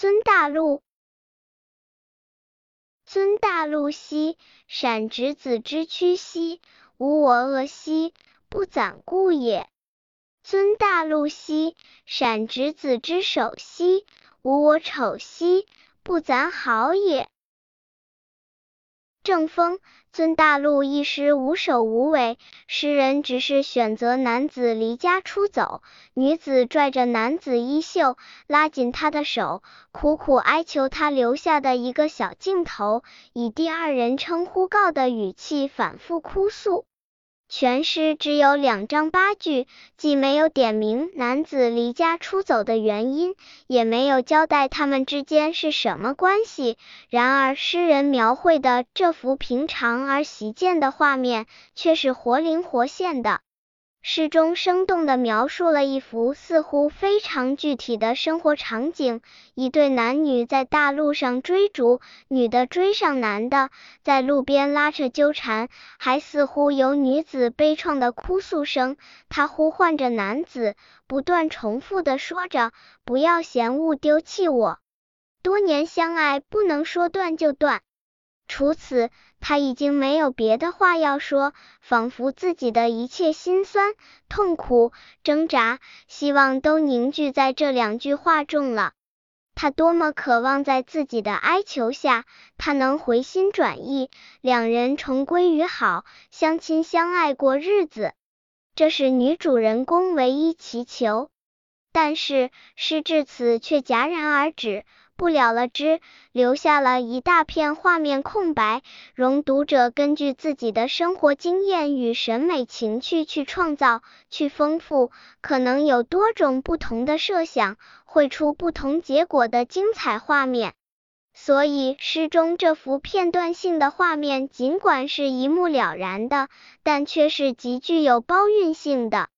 尊大路，尊大路兮，闪直子之趋兮，无我恶兮，不攒故也。尊大路兮，闪直子之手兮，无我丑兮，不攒好也。正风，尊大陆一时无首无尾，诗人只是选择男子离家出走，女子拽着男子衣袖，拉紧他的手，苦苦哀求他留下的一个小镜头，以第二人称呼告的语气反复哭诉。全诗只有两章八句，既没有点明男子离家出走的原因，也没有交代他们之间是什么关系。然而，诗人描绘的这幅平常而习见的画面，却是活灵活现的。诗中生动地描述了一幅似乎非常具体的生活场景：一对男女在大路上追逐，女的追上男的，在路边拉扯纠缠，还似乎有女子悲怆的哭诉声。她呼唤着男子，不断重复的说着：“不要嫌恶丢弃我，多年相爱不能说断就断。”除此，他已经没有别的话要说，仿佛自己的一切心酸、痛苦、挣扎、希望都凝聚在这两句话中了。他多么渴望在自己的哀求下，他能回心转意，两人重归于好，相亲相爱过日子。这是女主人公唯一祈求。但是诗至此却戛然而止。不了了之，留下了一大片画面空白，容读者根据自己的生活经验与审美情趣去创造、去丰富，可能有多种不同的设想，绘出不同结果的精彩画面。所以，诗中这幅片段性的画面，尽管是一目了然的，但却是极具有包蕴性的。